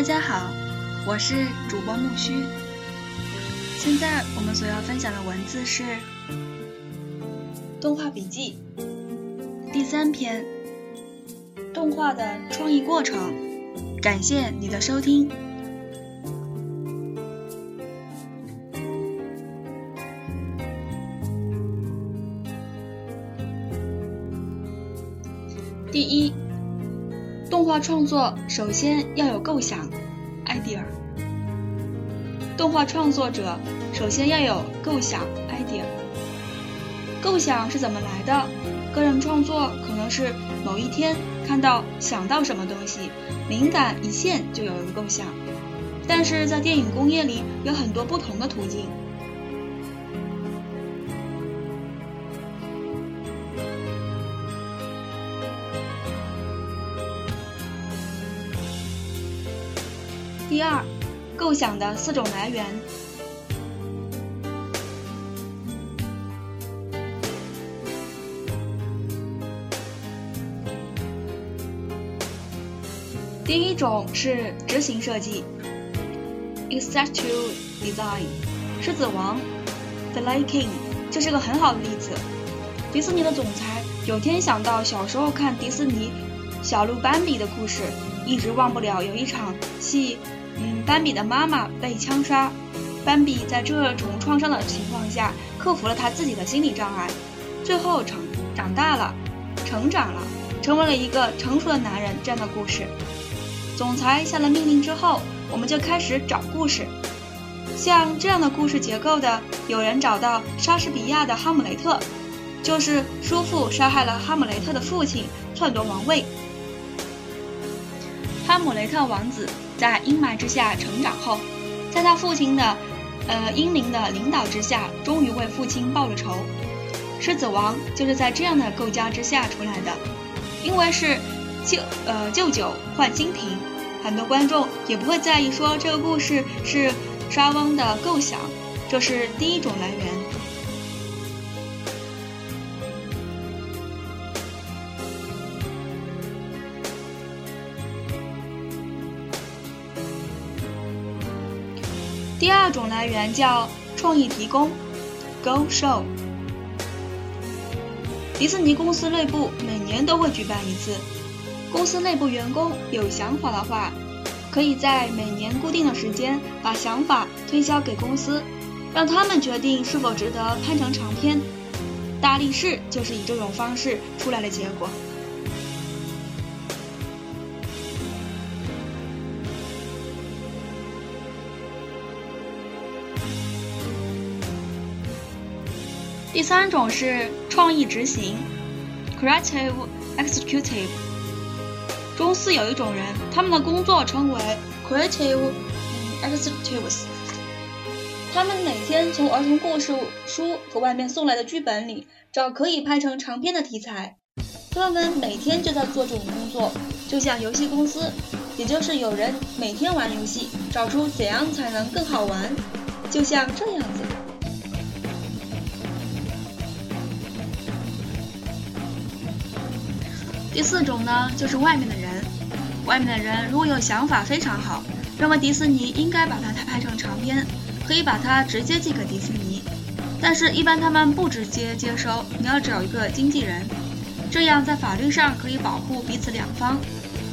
大家好，我是主播木须。现在我们所要分享的文字是《动画笔记》第三篇：动画的创意过程。感谢你的收听。第一，画创作首先要有构想，idea。动画创作者首先要有构想，idea。构想是怎么来的？个人创作可能是某一天看到想到什么东西，灵感一现就有了构想。但是在电影工业里有很多不同的途径。第二，构想的四种来源。第一种是执行设计 （executive design），《狮子王》（The Lion King） 就是个很好的例子。迪士尼的总裁有天想到小时候看迪士尼小鹿斑比的故事，一直忘不了有一场戏。嗯，斑比的妈妈被枪杀，斑比在这种创伤的情况下克服了他自己的心理障碍，最后成长大了，成长了，成为了一个成熟的男人。这样的故事，总裁下了命令之后，我们就开始找故事。像这样的故事结构的，有人找到莎士比亚的《哈姆雷特》，就是叔父杀害了哈姆雷特的父亲，篡夺王位。哈姆雷特王子。在阴霾之下成长后，在他父亲的，呃英灵的领导之下，终于为父亲报了仇。狮子王就是在这样的构架之下出来的。因为是旧呃旧酒换新瓶，很多观众也不会在意说这个故事是沙翁的构想，这是第一种来源。第二种来源叫创意提供，Go Show。迪士尼公司内部每年都会举办一次。公司内部员工有想法的话，可以在每年固定的时间把想法推销给公司，让他们决定是否值得拍成长片。大力士就是以这种方式出来的结果。第三种是创意执行，creative executive。公司有一种人，他们的工作称为 creative executives。他们每天从儿童故事书和外面送来的剧本里找可以拍成长片的题材。他们每天就在做这种工作，就像游戏公司，也就是有人每天玩游戏，找出怎样才能更好玩，就像这样子。第四种呢，就是外面的人。外面的人如果有想法非常好，认为迪士尼应该把它拍成长片，可以把它直接寄给迪士尼。但是，一般他们不直接接收，你要找一个经纪人，这样在法律上可以保护彼此两方。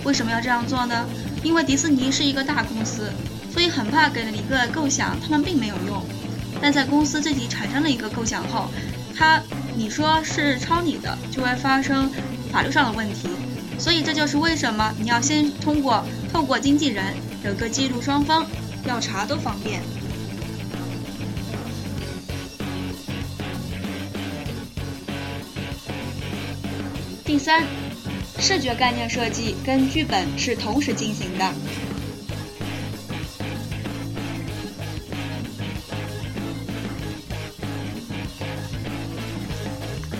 为什么要这样做呢？因为迪士尼是一个大公司，所以很怕给了一个构想，他们并没有用。但在公司自己产生了一个构想后，他你说是抄你的，就会发生。法律上的问题，所以这就是为什么你要先通过透过经纪人有个记录，双方调查都方便。第三，视觉概念设计跟剧本是同时进行的。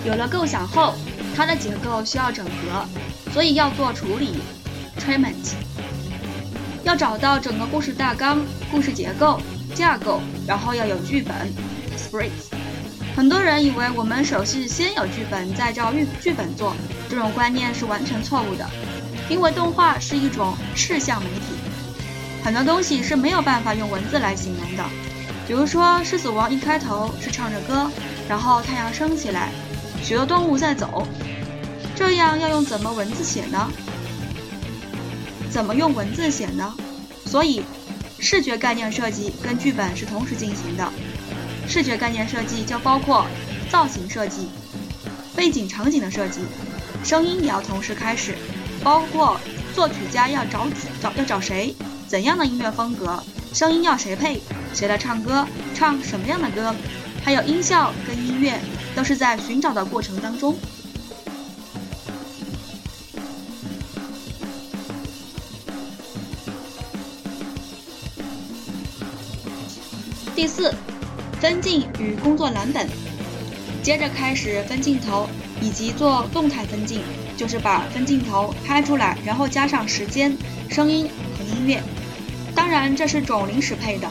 有了构想后。它的结构需要整合，所以要做处理 （treatment）。要找到整个故事大纲、故事结构、架构，然后要有剧本 （script）。很多人以为我们首是先有剧本，再照剧剧本做，这种观念是完全错误的。因为动画是一种视像媒体，很多东西是没有办法用文字来形容的。比如说，《狮子王》一开头是唱着歌，然后太阳升起来，许多动物在走，这样要用怎么文字写呢？怎么用文字写呢？所以，视觉概念设计跟剧本是同时进行的。视觉概念设计就包括造型设计、背景场景的设计，声音也要同时开始，包括作曲家要找找要找谁，怎样的音乐风格，声音要谁配。谁来唱歌？唱什么样的歌？还有音效跟音乐，都是在寻找的过程当中。第四，分镜与工作蓝本。接着开始分镜头以及做动态分镜，就是把分镜头拍出来，然后加上时间、声音和音乐。当然，这是种临时配的。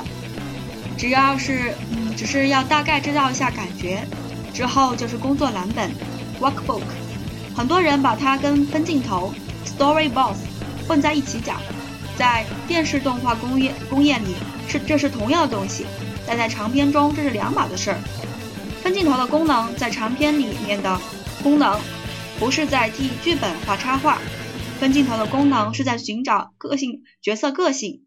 只要是，嗯，只是要大概知道一下感觉，之后就是工作蓝本，workbook。很多人把它跟分镜头，storyboard 混在一起讲，在电视动画工业工业里是这是同样的东西，但在长片中这是两码子事儿。分镜头的功能在长片里面的功能，不是在替剧本画插画，分镜头的功能是在寻找个性角色个性，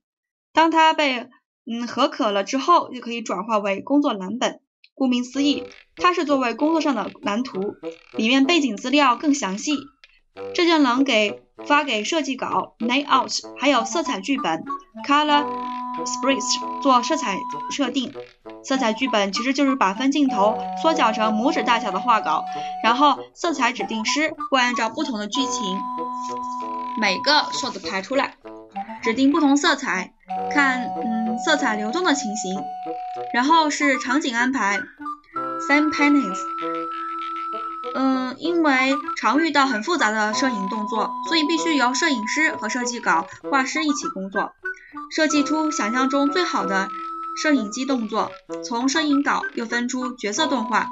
当它被。嗯，合可了之后就可以转化为工作蓝本。顾名思义，它是作为工作上的蓝图，里面背景资料更详细，这就能给发给设计稿 layout，还有色彩剧本 color spreads 做色彩设定。色彩剧本其实就是把分镜头缩小成拇指大小的画稿，然后色彩指定师会按照不同的剧情，每个 shot 排出来，指定不同色彩。看，嗯，色彩流动的情形，然后是场景安排 Same paintings。嗯，因为常遇到很复杂的摄影动作，所以必须由摄影师和设计稿画师一起工作，设计出想象中最好的摄影机动作。从摄影稿又分出角色动画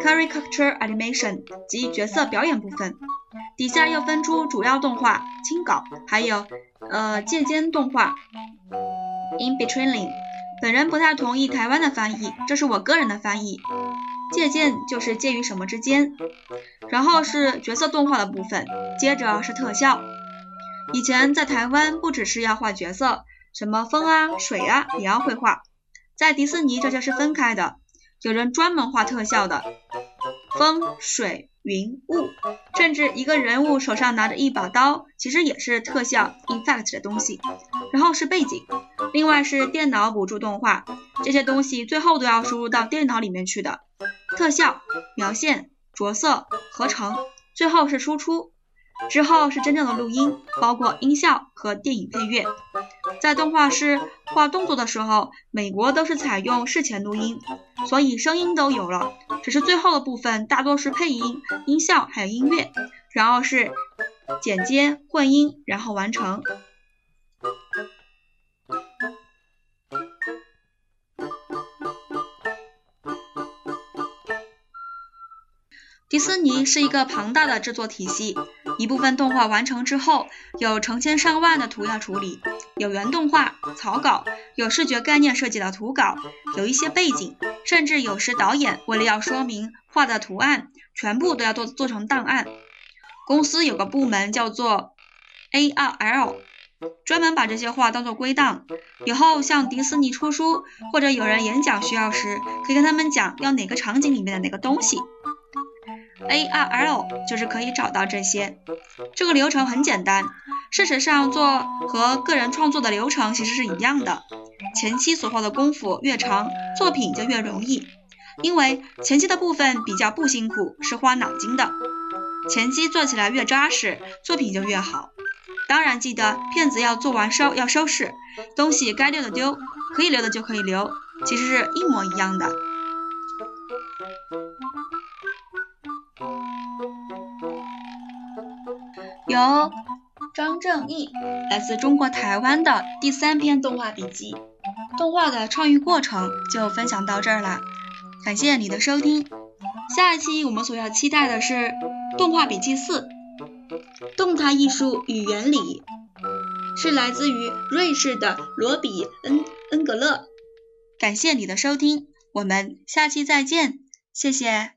，caricature animation 及角色表演部分。底下又分出主要动画、轻稿，还有呃借鉴动画，in between。本人不太同意台湾的翻译，这是我个人的翻译。借鉴就是介于什么之间。然后是角色动画的部分，接着是特效。以前在台湾不只是要画角色，什么风啊、水啊也要会画。在迪士尼这就是分开的，有人专门画特效的，风、水。云雾，甚至一个人物手上拿着一把刀，其实也是特效 effect 的东西。然后是背景，另外是电脑辅助动画，这些东西最后都要输入到电脑里面去的。特效、描线、着色、合成，最后是输出。之后是真正的录音，包括音效和电影配乐。在动画师画动作的时候，美国都是采用事前录音，所以声音都有了，只是最后的部分大多是配音、音效还有音乐，然后是剪接、混音，然后完成。迪士尼是一个庞大的制作体系，一部分动画完成之后，有成千上万的图要处理，有原动画、草稿，有视觉概念设计的图稿，有一些背景，甚至有时导演为了要说明画的图案，全部都要做做成档案。公司有个部门叫做 ARL，专门把这些画当做归档，以后向迪士尼出书或者有人演讲需要时，可以跟他们讲要哪个场景里面的哪个东西。ARL 就是可以找到这些，这个流程很简单。事实上，做和个人创作的流程其实是一样的。前期所花的功夫越长，作品就越容易，因为前期的部分比较不辛苦，是花脑筋的。前期做起来越扎实，作品就越好。当然，记得片子要做完收要收拾，东西该丢的丢，可以留的就可以留，其实是一模一样的。由张正义来自中国台湾的第三篇动画笔记，动画的创意过程就分享到这儿啦，感谢你的收听。下一期我们所要期待的是动画笔记四：动态艺术与原理。是来自于瑞士的罗比恩恩格勒。感谢你的收听，我们下期再见，谢谢。